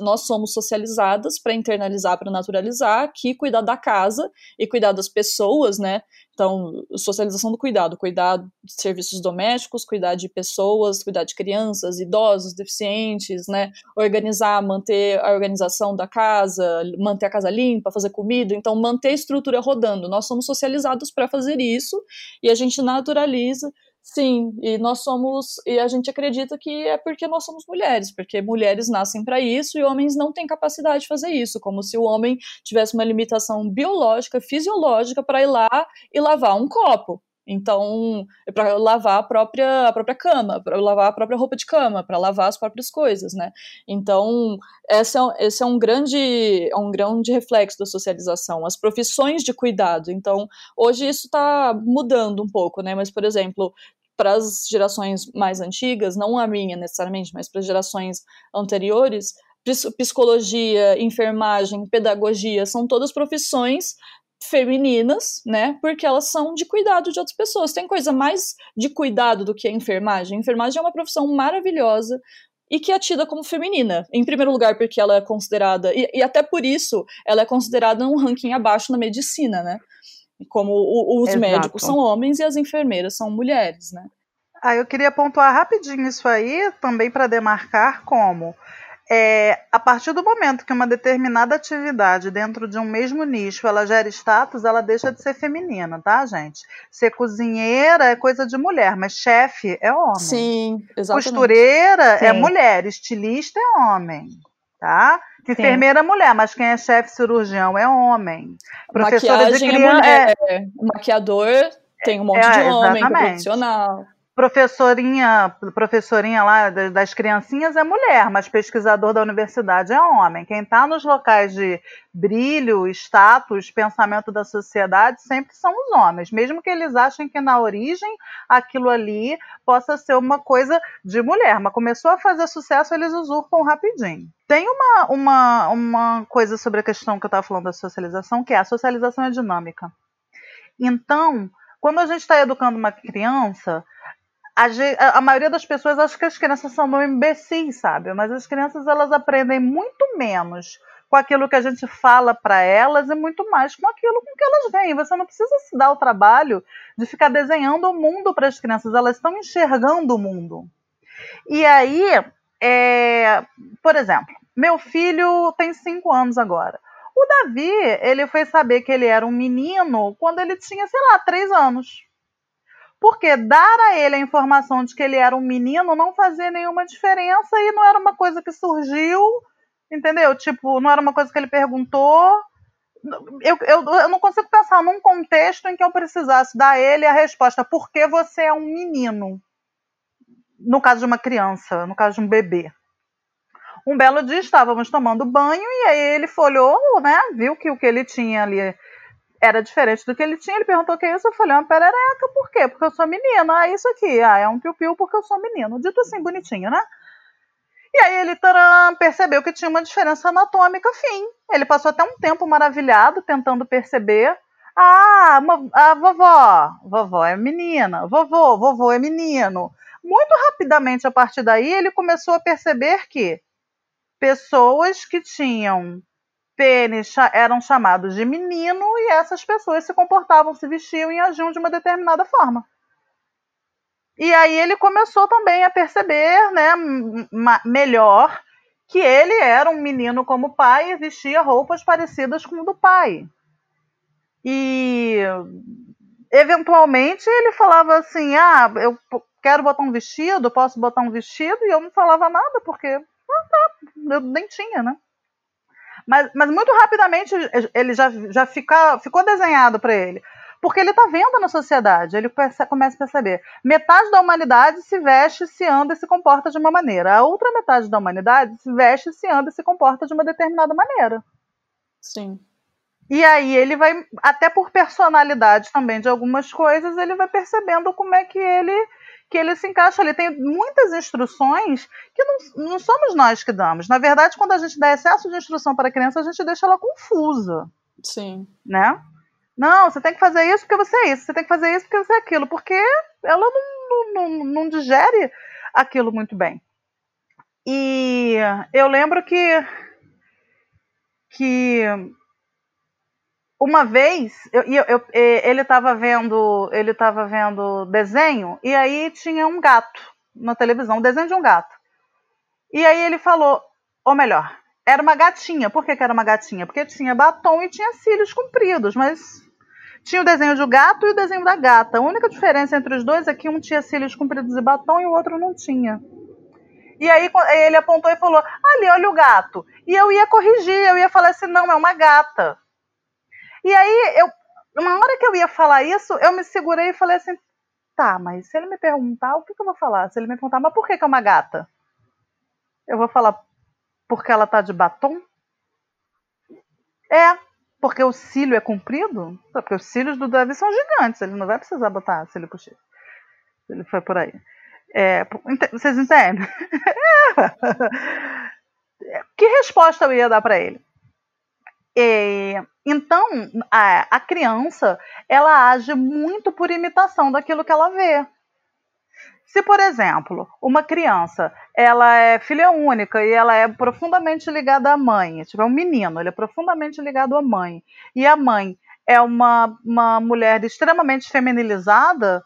Nós somos socializadas para internalizar, para naturalizar, que cuidar da casa e cuidar das pessoas, né? Então, socialização do cuidado, cuidar de serviços domésticos, cuidar de pessoas, cuidar de crianças, idosos, deficientes, né? Organizar, manter a organização da casa, manter a casa limpa, fazer comida, então manter a estrutura rodando. Nós somos socializados para fazer isso e a gente naturaliza Sim, e nós somos, e a gente acredita que é porque nós somos mulheres, porque mulheres nascem para isso e homens não têm capacidade de fazer isso, como se o homem tivesse uma limitação biológica, fisiológica para ir lá e lavar um copo. Então, para lavar a própria, a própria cama, para lavar a própria roupa de cama, para lavar as próprias coisas, né? Então, esse é, esse é um grande é um grande reflexo da socialização, as profissões de cuidado. Então, hoje isso está mudando um pouco, né? Mas, por exemplo, para as gerações mais antigas, não a minha necessariamente, mas para as gerações anteriores, psicologia, enfermagem, pedagogia, são todas profissões femininas, né? Porque elas são de cuidado de outras pessoas. Tem coisa mais de cuidado do que a enfermagem. A enfermagem é uma profissão maravilhosa e que é tida como feminina. Em primeiro lugar, porque ela é considerada, e, e até por isso, ela é considerada um ranking abaixo na medicina, né? Como o, os Exato. médicos são homens e as enfermeiras são mulheres, né? Ah, eu queria pontuar rapidinho isso aí, também para demarcar como é, a partir do momento que uma determinada atividade dentro de um mesmo nicho ela gera status, ela deixa de ser feminina, tá, gente? Ser cozinheira é coisa de mulher, mas chefe é homem. Sim, exatamente. Costureira é Sim. é mulher, estilista é homem, tá? Enfermeira é mulher, mas quem é chefe cirurgião é homem. Professora Maquiagem de criança é mulher. É... Maquiador tem um monte é, de homem, profissional professorinha, professorinha lá das criancinhas é mulher, mas pesquisador da universidade é homem. Quem está nos locais de brilho, status, pensamento da sociedade sempre são os homens, mesmo que eles achem que na origem aquilo ali possa ser uma coisa de mulher, mas começou a fazer sucesso, eles usurpam rapidinho. Tem uma, uma, uma coisa sobre a questão que eu estava falando da socialização, que é a socialização é dinâmica. Então, quando a gente está educando uma criança, a, a, maioria das pessoas acha que as crianças são meio imbecis, sabe? Mas as crianças elas aprendem muito menos com aquilo que a gente fala para elas e muito mais com aquilo com que elas veem. Você não precisa se dar o trabalho de ficar desenhando o mundo para as crianças, elas estão enxergando o mundo. E aí, é, por exemplo, meu filho tem cinco anos agora. O Davi, ele foi saber que ele era um menino quando ele tinha, sei lá, três anos. Porque dar a ele a informação de que ele era um menino não fazia nenhuma diferença e não era uma coisa que surgiu, entendeu? Tipo, não era uma coisa que ele perguntou. Eu, eu, eu não consigo pensar num contexto em que eu precisasse dar a ele a resposta: por que você é um menino? No caso de uma criança, no caso de um bebê. Um belo dia estávamos tomando banho e aí ele folhou, né? Viu que o que ele tinha ali era diferente do que ele tinha. Ele perguntou o que é isso. Eu falei, uma perereca. Por quê? Porque eu sou menina. Ah, isso aqui. Ah, é um piu-piu porque eu sou menino. Dito assim, bonitinho, né? E aí ele taram, percebeu que tinha uma diferença anatômica, fim. Ele passou até um tempo maravilhado tentando perceber. Ah, a vovó, vovó é menina, vovô, vovô é menino. Muito rapidamente, a partir daí, ele começou a perceber que pessoas que tinham pênis eram chamados de menino e essas pessoas se comportavam, se vestiam e agiam de uma determinada forma. E aí ele começou também a perceber, né, melhor que ele era um menino como pai e vestia roupas parecidas com o do pai. E eventualmente ele falava assim: "Ah, eu quero botar um vestido, posso botar um vestido?" E eu não falava nada porque ah, tá, eu nem tinha, né? Mas, mas muito rapidamente ele já, já fica, ficou desenhado para ele. Porque ele está vendo na sociedade, ele começa a perceber. Metade da humanidade se veste, se anda e se comporta de uma maneira. A outra metade da humanidade se veste, se anda e se comporta de uma determinada maneira. Sim. E aí ele vai, até por personalidade também de algumas coisas, ele vai percebendo como é que ele que ele se encaixa ali. Tem muitas instruções que não, não somos nós que damos. Na verdade, quando a gente dá excesso de instrução para a criança, a gente deixa ela confusa. Sim. Né? Não, você tem que fazer isso porque você é isso, você tem que fazer isso porque você é aquilo, porque ela não, não, não digere aquilo muito bem. E eu lembro que que uma vez eu, eu, eu, ele estava vendo ele estava vendo desenho e aí tinha um gato na televisão, um desenho de um gato. E aí ele falou, ou melhor, era uma gatinha. Por que, que era uma gatinha? Porque tinha batom e tinha cílios compridos, mas tinha o desenho do gato e o desenho da gata. A única diferença entre os dois é que um tinha cílios compridos e batom e o outro não tinha. E aí ele apontou e falou: Ali, olha o gato. E eu ia corrigir, eu ia falar assim: não, é uma gata. E aí, eu, uma hora que eu ia falar isso, eu me segurei e falei assim: tá, mas se ele me perguntar, o que, que eu vou falar? Se ele me perguntar, mas por que, que é uma gata? Eu vou falar, porque ela tá de batom? É, porque o cílio é comprido? Porque os cílios do Davi são gigantes, ele não vai precisar botar cílio postiço. Ele foi por aí. É, vocês entendem? É. Que resposta eu ia dar para ele? E, então, a, a criança, ela age muito por imitação daquilo que ela vê. Se, por exemplo, uma criança ela é filha única e ela é profundamente ligada à mãe, tipo, é um menino, ele é profundamente ligado à mãe, e a mãe é uma, uma mulher extremamente feminilizada,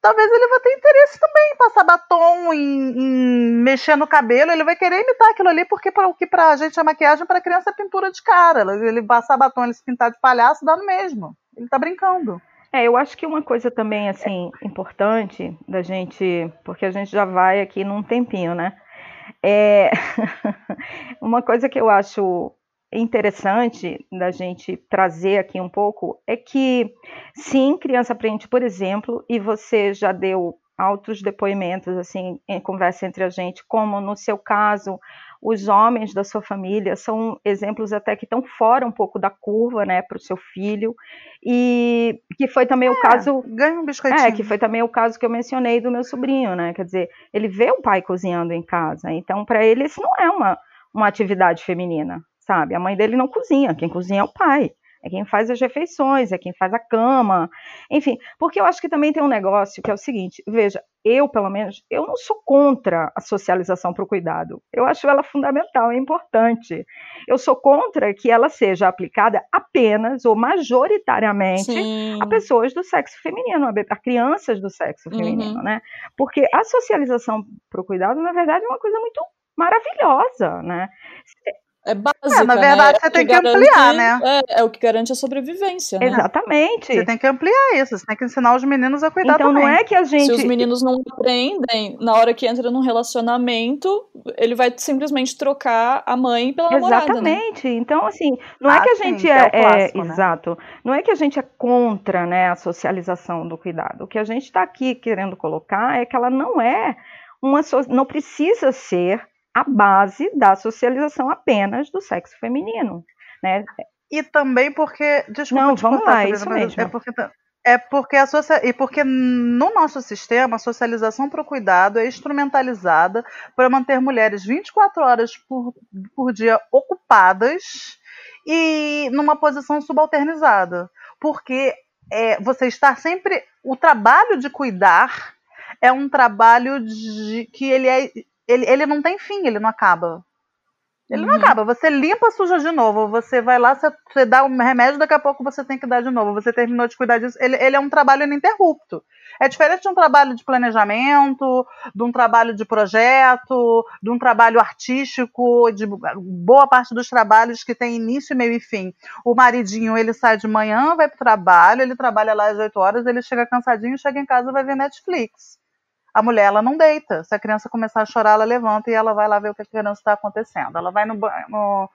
talvez ele vai ter interesse também em passar batom, em, em, mexer no cabelo, ele vai querer imitar aquilo ali, porque para o que para a gente é maquiagem, para criança é pintura de cara. Ele passar batom, ele se pintar de palhaço, dá no mesmo. Ele está brincando. É, eu acho que uma coisa também, assim, importante da gente, porque a gente já vai aqui num tempinho, né? É, uma coisa que eu acho interessante da gente trazer aqui um pouco é que, sim, criança aprende, por exemplo, e você já deu altos depoimentos, assim, em conversa entre a gente, como no seu caso, os homens da sua família são exemplos até que estão fora um pouco da curva, né, para o seu filho, e que foi também é, o caso. Ganha um biscoitinho. É, que foi também o caso que eu mencionei do meu sobrinho, né? Quer dizer, ele vê o pai cozinhando em casa, então para ele isso não é uma, uma atividade feminina, sabe? A mãe dele não cozinha, quem cozinha é o pai é quem faz as refeições, é quem faz a cama, enfim, porque eu acho que também tem um negócio que é o seguinte, veja, eu, pelo menos, eu não sou contra a socialização para o cuidado, eu acho ela fundamental, é importante, eu sou contra que ela seja aplicada apenas ou majoritariamente Sim. a pessoas do sexo feminino, a crianças do sexo feminino, uhum. né, porque a socialização para o cuidado, na verdade, é uma coisa muito maravilhosa, né? É básica. É, na verdade, né? você tem que ampliar, né? É, é, o que garante a sobrevivência. Né? Exatamente. Você tem que ampliar isso, você tem que ensinar os meninos a cuidar então, também. Então não é que a gente. Se os meninos não aprendem, na hora que entra num relacionamento, ele vai simplesmente trocar a mãe pela namorada. Né? Exatamente. Né? Então, assim, não é ah, é que a gente sim, é. é, clássico, é né? Exato. Não é que a gente é contra né, a socialização do cuidado. O que a gente está aqui querendo colocar é que ela não é uma. Não precisa ser a base da socialização apenas do sexo feminino, né? E também porque, desculpa, não, vamos lá, é isso mesmo. É porque é porque a e porque no nosso sistema a socialização para o cuidado é instrumentalizada para manter mulheres 24 horas por, por dia ocupadas e numa posição subalternizada, porque é, você está sempre o trabalho de cuidar é um trabalho de, que ele é ele, ele não tem fim, ele não acaba. Ele uhum. não acaba. Você limpa, suja de novo. Você vai lá, você, você, dá um remédio, daqui a pouco você tem que dar de novo. Você terminou de cuidar disso. Ele, ele é um trabalho ininterrupto. É diferente de um trabalho de planejamento, de um trabalho de projeto, de um trabalho artístico, de boa parte dos trabalhos que tem início, meio e fim. O maridinho, ele sai de manhã, vai para o trabalho, ele trabalha lá às 8 horas, ele chega cansadinho, chega em casa e vai ver Netflix a mulher ela não deita. Se a criança começar a chorar, ela levanta e ela vai lá ver o que a criança está acontecendo. Ela vai no, no,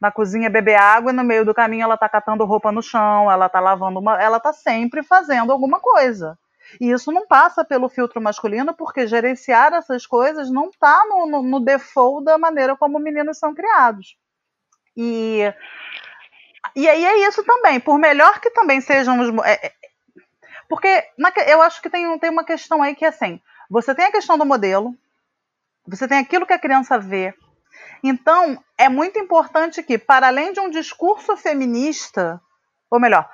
na cozinha beber água e no meio do caminho ela está catando roupa no chão, ela está lavando uma. Ela está sempre fazendo alguma coisa. E isso não passa pelo filtro masculino, porque gerenciar essas coisas não está no, no, no default da maneira como meninos são criados. E, e aí é isso também. Por melhor que também sejam os. É, é porque na, eu acho que tem, tem uma questão aí que é assim: você tem a questão do modelo, você tem aquilo que a criança vê. Então, é muito importante que, para além de um discurso feminista, ou melhor,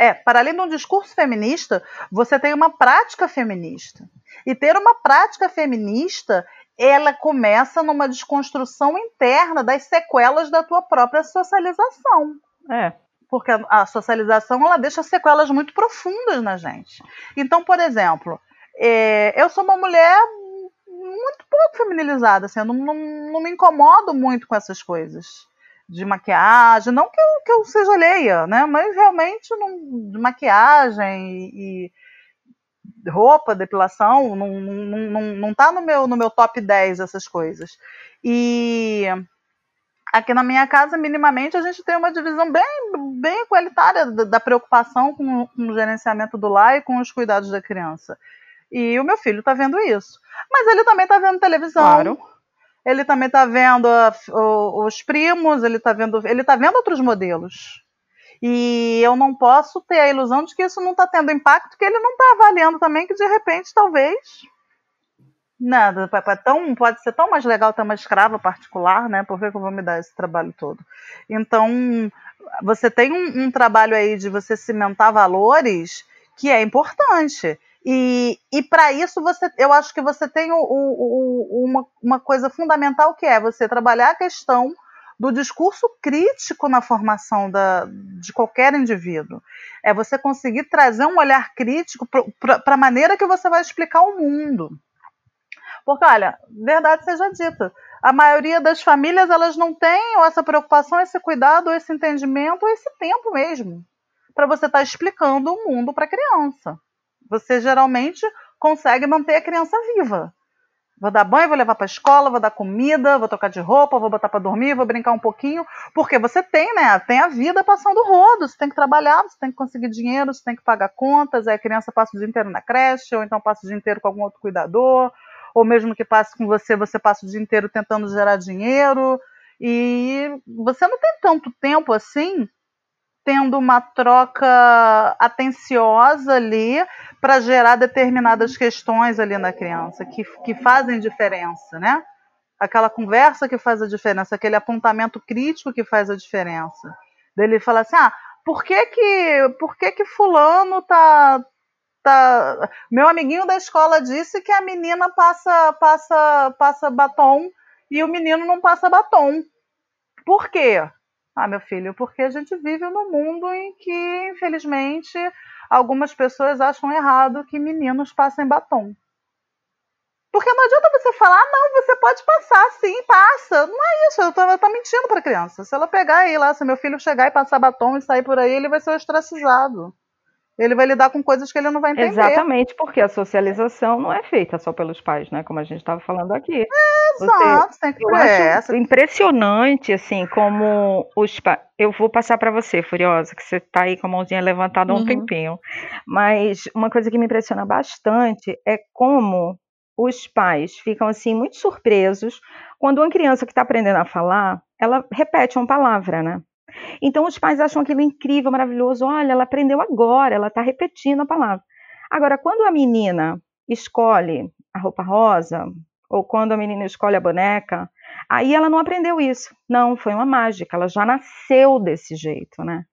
é, para além de um discurso feminista, você tem uma prática feminista. E ter uma prática feminista, ela começa numa desconstrução interna das sequelas da tua própria socialização. É porque a socialização ela deixa sequelas muito profundas na gente. Então, por exemplo, é, eu sou uma mulher muito pouco feminilizada, assim, eu não, não, não, me incomodo muito com essas coisas de maquiagem, não que eu, que eu seja alheia, né, mas realmente não, de maquiagem e, e roupa, depilação, não, não, não, não tá no meu, no meu top 10 essas coisas. E aqui na minha casa, minimamente, a gente tem uma divisão bem, bem igualitária da, da preocupação com, com, o gerenciamento do lar e com os cuidados da criança. E o meu filho está vendo isso. Mas ele também está vendo televisão. Claro. Ele também está vendo a, o, os primos, ele está vendo, ele tá vendo outros modelos. E eu não posso ter a ilusão de que isso não está tendo impacto, que ele não está avaliando também que de repente talvez Nada, tão, pode ser tão mais legal ter uma escrava particular, né? Por que, que eu vou me dar esse trabalho todo? Então, você tem um, um trabalho aí de você cimentar valores que é importante. E, e para isso você, eu acho que você tem o, o, o, uma, uma coisa fundamental que é você trabalhar a questão do discurso crítico na formação da, de qualquer indivíduo. É você conseguir trazer um olhar crítico para a maneira que você vai explicar o mundo. Porque, olha, verdade seja dita, a maioria das famílias elas não têm essa preocupação, esse cuidado, esse entendimento, esse tempo mesmo para você estar tá explicando o mundo para a criança. Você geralmente consegue manter a criança viva. Vou dar banho, vou levar para a escola, vou dar comida, vou trocar de roupa, vou botar para dormir, vou brincar um pouquinho, porque você tem, né? Tem a vida passando rodo, você tem que trabalhar, você tem que conseguir dinheiro, você tem que pagar contas, aí a criança passa o dia inteiro na creche, ou então passa o dia inteiro com algum outro cuidador, ou mesmo que passe com você, você passa o dia inteiro tentando gerar dinheiro, e você não tem tanto tempo assim tendo uma troca atenciosa ali para gerar determinadas questões ali na criança que, que fazem diferença, né? Aquela conversa que faz a diferença, aquele apontamento crítico que faz a diferença. Dele falar assim: "Ah, por que que, por que que fulano tá tá, meu amiguinho da escola disse que a menina passa passa passa batom e o menino não passa batom. Por quê? Ah, meu filho, porque a gente vive num mundo em que, infelizmente, algumas pessoas acham errado que meninos passem batom. Porque não adianta você falar, não, você pode passar, sim, passa. Não é isso, ela tá, tá mentindo pra criança. Se ela pegar aí lá, se meu filho chegar e passar batom e sair por aí, ele vai ser ostracizado ele vai lidar com coisas que ele não vai entender. Exatamente, porque a socialização não é feita só pelos pais, né? Como a gente estava falando aqui. É, exato, tem que eu acho impressionante, assim, como os pais. Eu vou passar para você, Furiosa, que você está aí com a mãozinha levantada há um uhum. tempinho. Mas uma coisa que me impressiona bastante é como os pais ficam assim muito surpresos quando uma criança que está aprendendo a falar, ela repete uma palavra, né? Então os pais acham aquilo incrível, maravilhoso. Olha, ela aprendeu agora, ela está repetindo a palavra. Agora, quando a menina escolhe a roupa rosa, ou quando a menina escolhe a boneca, aí ela não aprendeu isso. Não, foi uma mágica, ela já nasceu desse jeito, né?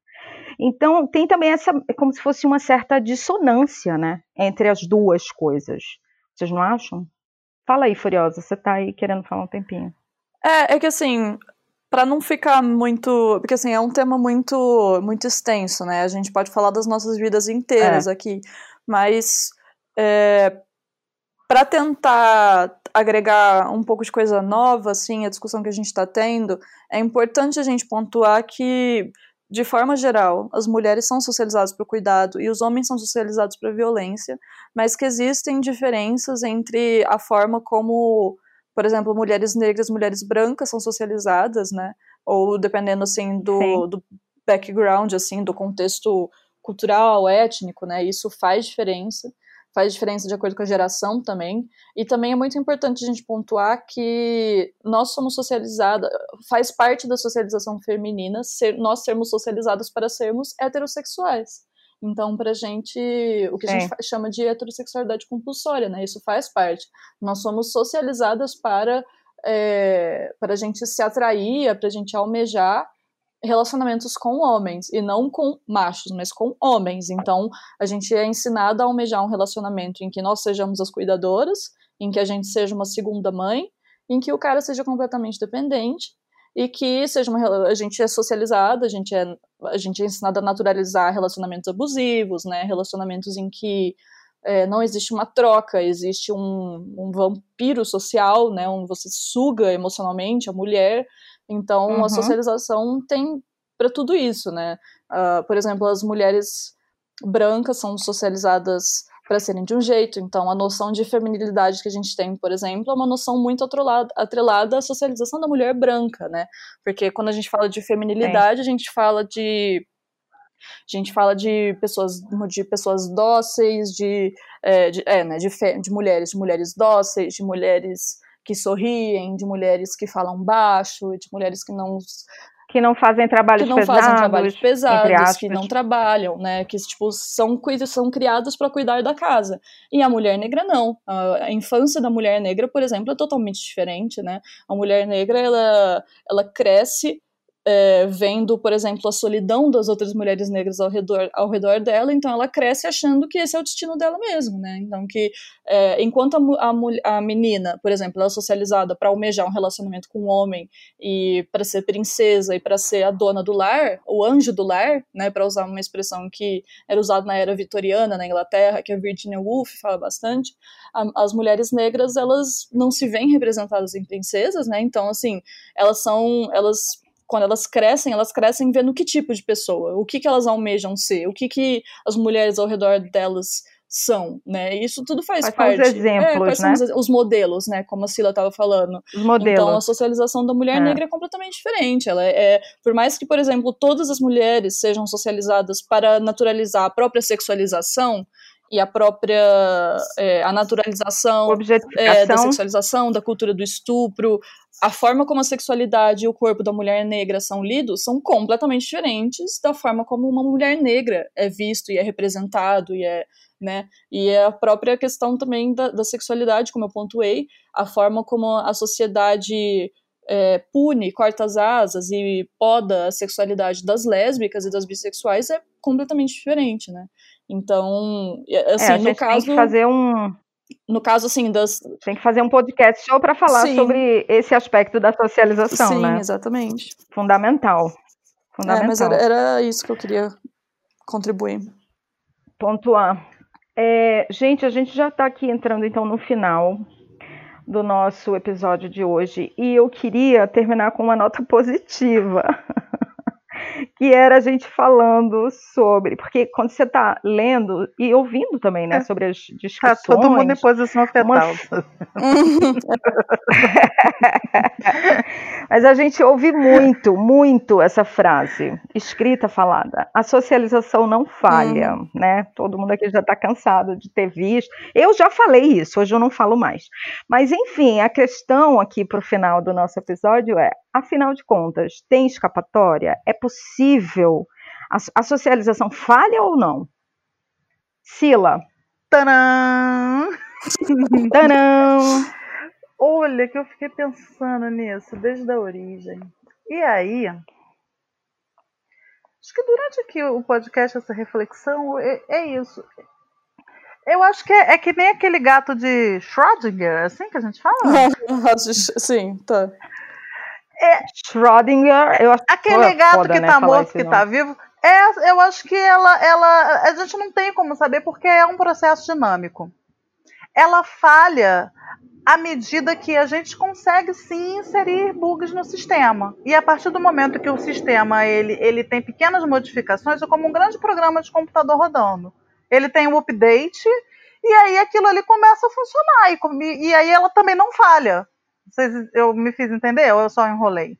Então tem também essa, é como se fosse uma certa dissonância, né, entre as duas coisas. Vocês não acham? Fala aí, Furiosa, você está aí querendo falar um tempinho. É, é que assim, para não ficar muito, porque assim é um tema muito muito extenso, né? A gente pode falar das nossas vidas inteiras é. aqui, mas é, para tentar agregar um pouco de coisa nova, assim, a discussão que a gente está tendo, é importante a gente pontuar que de forma geral, as mulheres são socializadas para o cuidado e os homens são socializados para a violência, mas que existem diferenças entre a forma como por exemplo, mulheres negras, mulheres brancas são socializadas, né? Ou dependendo assim do, do background, assim, do contexto cultural, étnico, né? Isso faz diferença, faz diferença de acordo com a geração também. E também é muito importante a gente pontuar que nós somos socializadas, faz parte da socialização feminina ser, nós sermos socializados para sermos heterossexuais. Então, pra gente, o que a gente chama de heterossexualidade compulsória, né? Isso faz parte. Nós somos socializadas para, é, para a gente se atrair, para a gente almejar relacionamentos com homens e não com machos, mas com homens. Então, a gente é ensinado a almejar um relacionamento em que nós sejamos as cuidadoras, em que a gente seja uma segunda mãe, em que o cara seja completamente dependente e que seja uma a gente é socializado, a gente é a gente é ensinado a naturalizar relacionamentos abusivos, né, relacionamentos em que é, não existe uma troca, existe um, um, vampiro social, né, um você suga emocionalmente a mulher. Então uhum. a socialização tem para tudo isso, né? Uh, por exemplo, as mulheres brancas são socializadas para serem de um jeito. Então, a noção de feminilidade que a gente tem, por exemplo, é uma noção muito atrelada, atrelada à socialização da mulher branca, né? Porque quando a gente fala de feminilidade, é. a gente fala de a gente fala de pessoas de pessoas dóceis, de, é, de, é, né, de, fe, de mulheres, de mulheres dóceis, de mulheres que sorriem, de mulheres que falam baixo, de mulheres que não que não fazem trabalhos que não pesados, fazem trabalhos pesados, que não trabalham, né, que tipo são são criados para cuidar da casa. E a mulher negra não. A, infância da mulher negra, por exemplo, é totalmente diferente, né? A mulher negra ela ela cresce é, vendo, por exemplo, a solidão das outras mulheres negras ao redor, ao redor dela, então ela cresce achando que esse é o destino dela mesmo, né? Então que é, enquanto a, a, a, menina, por exemplo, ela é socializada para almejar um relacionamento com um homem e para ser princesa e para ser a dona do lar, o anjo do lar, né? Para usar uma expressão que era usada na era vitoriana na Inglaterra, que a Virginia Woolf fala bastante, a, as mulheres negras elas não se veem representadas em princesas, né? Então assim, elas são elas quando elas crescem, elas crescem vendo que tipo de pessoa, o que, que elas almejam ser, o que, que as mulheres ao redor delas são, né? Isso tudo faz quais parte. São os exemplos, é, quais né? são os, os, modelos, né? Como a Sila estava falando. Os modelos. Então a socialização da mulher é. negra é completamente diferente. Ela é, é, por mais que, por exemplo, todas as mulheres sejam socializadas para naturalizar a própria sexualização, e a própria é, a naturalização é, da sexualização, da cultura do estupro, a forma como a sexualidade e o corpo da mulher negra são lidos são completamente diferentes da forma como uma mulher negra é visto e é representado e é né? E é a própria questão também da, da sexualidade como eu pontuei a forma como a sociedade é, pune, corta as asas e poda a sexualidade das lésbicas e das bissexuais é completamente diferente, né? Então, assim, é, no caso. Tem que fazer um. No caso, assim, das. Tem que fazer um podcast só para falar Sim. sobre esse aspecto da socialização, Sim, né? exatamente. Fundamental. Fundamental. É, mas era, era isso que eu queria contribuir. Pontuar. É, gente, a gente já está aqui entrando então no final do nosso episódio de hoje e eu queria terminar com uma nota positiva. Que era a gente falando sobre, porque quando você está lendo e ouvindo também, né, é. sobre as discussões. Tá todo mundo em posição fetal. Mas a gente ouve muito, muito essa frase, escrita, falada. A socialização não falha, hum. né? Todo mundo aqui já está cansado de ter visto. Eu já falei isso, hoje eu não falo mais. Mas, enfim, a questão aqui para o final do nosso episódio é: afinal de contas, tem escapatória? É possível? A, a socialização falha ou não? Sila. Tadã! Tadã! Olha, que eu fiquei pensando nisso desde a origem. E aí, acho que durante aqui o podcast, essa reflexão, é, é isso. Eu acho que é, é, que nem aquele gato de Schrödinger, assim que a gente fala? Sim, tá. É, Schrödinger, eu acho Aquele gato foda, que né, tá morto, que tá vivo. É, eu acho que ela, ela. A gente não tem como saber porque é um processo dinâmico. Ela falha à medida que a gente consegue sim inserir bugs no sistema. E a partir do momento que o sistema ele, ele tem pequenas modificações, é como um grande programa de computador rodando. Ele tem um update e aí aquilo ali começa a funcionar. E, e aí ela também não falha. Vocês, eu me fiz entender ou eu só enrolei?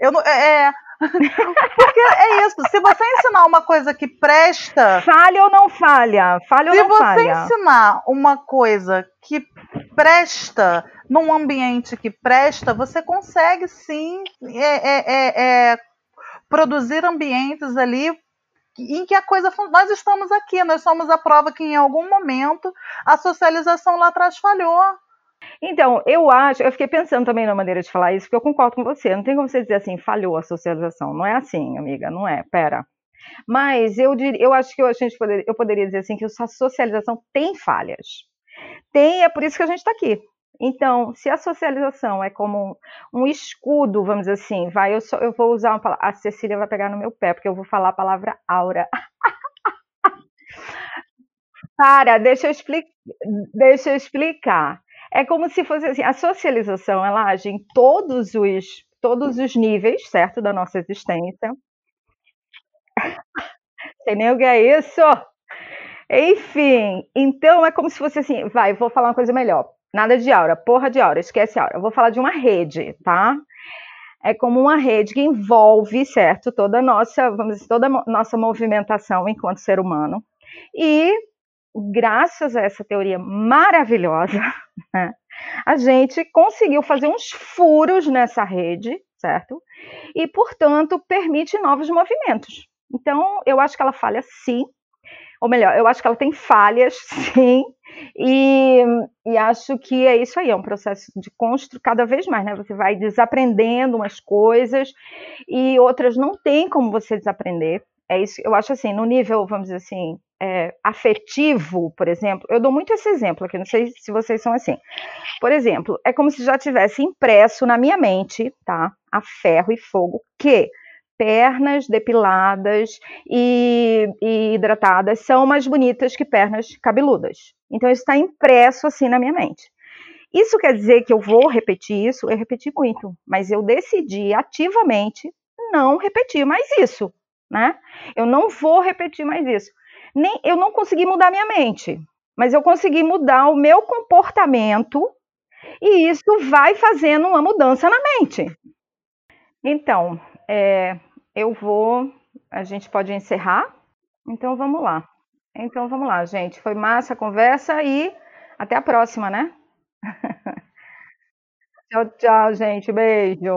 Eu, é, é porque é isso. Se você ensinar uma coisa que presta. Falha ou não falha? Falha ou não falha? Se você ensinar uma coisa que presta num ambiente que presta, você consegue sim é, é, é, é produzir ambientes ali em que a coisa nós estamos aqui, nós somos a prova que em algum momento a socialização lá atrás falhou. Então, eu acho, eu fiquei pensando também na maneira de falar isso, porque eu concordo com você. Não tem como você dizer assim, falhou a socialização. Não é assim, amiga, não é. Pera. Mas eu, diria, eu acho que a gente poderia, eu poderia dizer assim que a socialização tem falhas. Tem, é por isso que a gente está aqui. Então, se a socialização é como um, escudo, vamos dizer assim, vai, eu, só, eu vou usar uma palavra, a Cecília vai pegar no meu pé, porque eu vou falar a palavra aura. Para, deixa eu, explicar, deixa eu explicar. É como se fosse assim, a socialização, ela age em todos os, todos os níveis, certo, da nossa existência. Sei nem o que é isso. Enfim, então é como se fosse assim, vai, vou falar uma coisa melhor. Nada de aura, porra de aura, esquece aura. Eu vou falar de uma rede, tá? É como uma rede que envolve, certo, toda a nossa, vamos dizer, toda a nossa movimentação enquanto ser humano. E graças a essa teoria maravilhosa, né, a gente conseguiu fazer uns furos nessa rede, certo? E, portanto, permite novos movimentos. Então, eu acho que ela falha sim, ou melhor, eu acho que ela tem falhas, sim, e, e, acho que é isso aí, é um processo de construção cada vez mais, né? Você vai desaprendendo umas coisas e outras não tem como você desaprender. É isso, eu acho assim, no nível, vamos dizer assim, é, afetivo, por exemplo, eu dou muito esse exemplo aqui, não sei se vocês são assim. Por exemplo, é como se já tivesse impresso na minha mente, tá? A ferro e fogo, que pernas depiladas e, e, hidratadas são mais bonitas que pernas cabeludas. Então, isso está impresso assim na minha mente. Isso quer dizer que eu vou repetir isso? Eu repeti muito, mas eu decidi ativamente não repetir mais isso, né? Eu não vou repetir mais isso. Nem, eu não consegui mudar minha mente, mas eu consegui mudar o meu comportamento e isso vai fazendo uma mudança na mente. Então, é, eu vou. A gente pode encerrar? Então vamos lá. Então vamos lá, gente. Foi massa a conversa e até a próxima, né? tchau, tchau, gente. Beijo.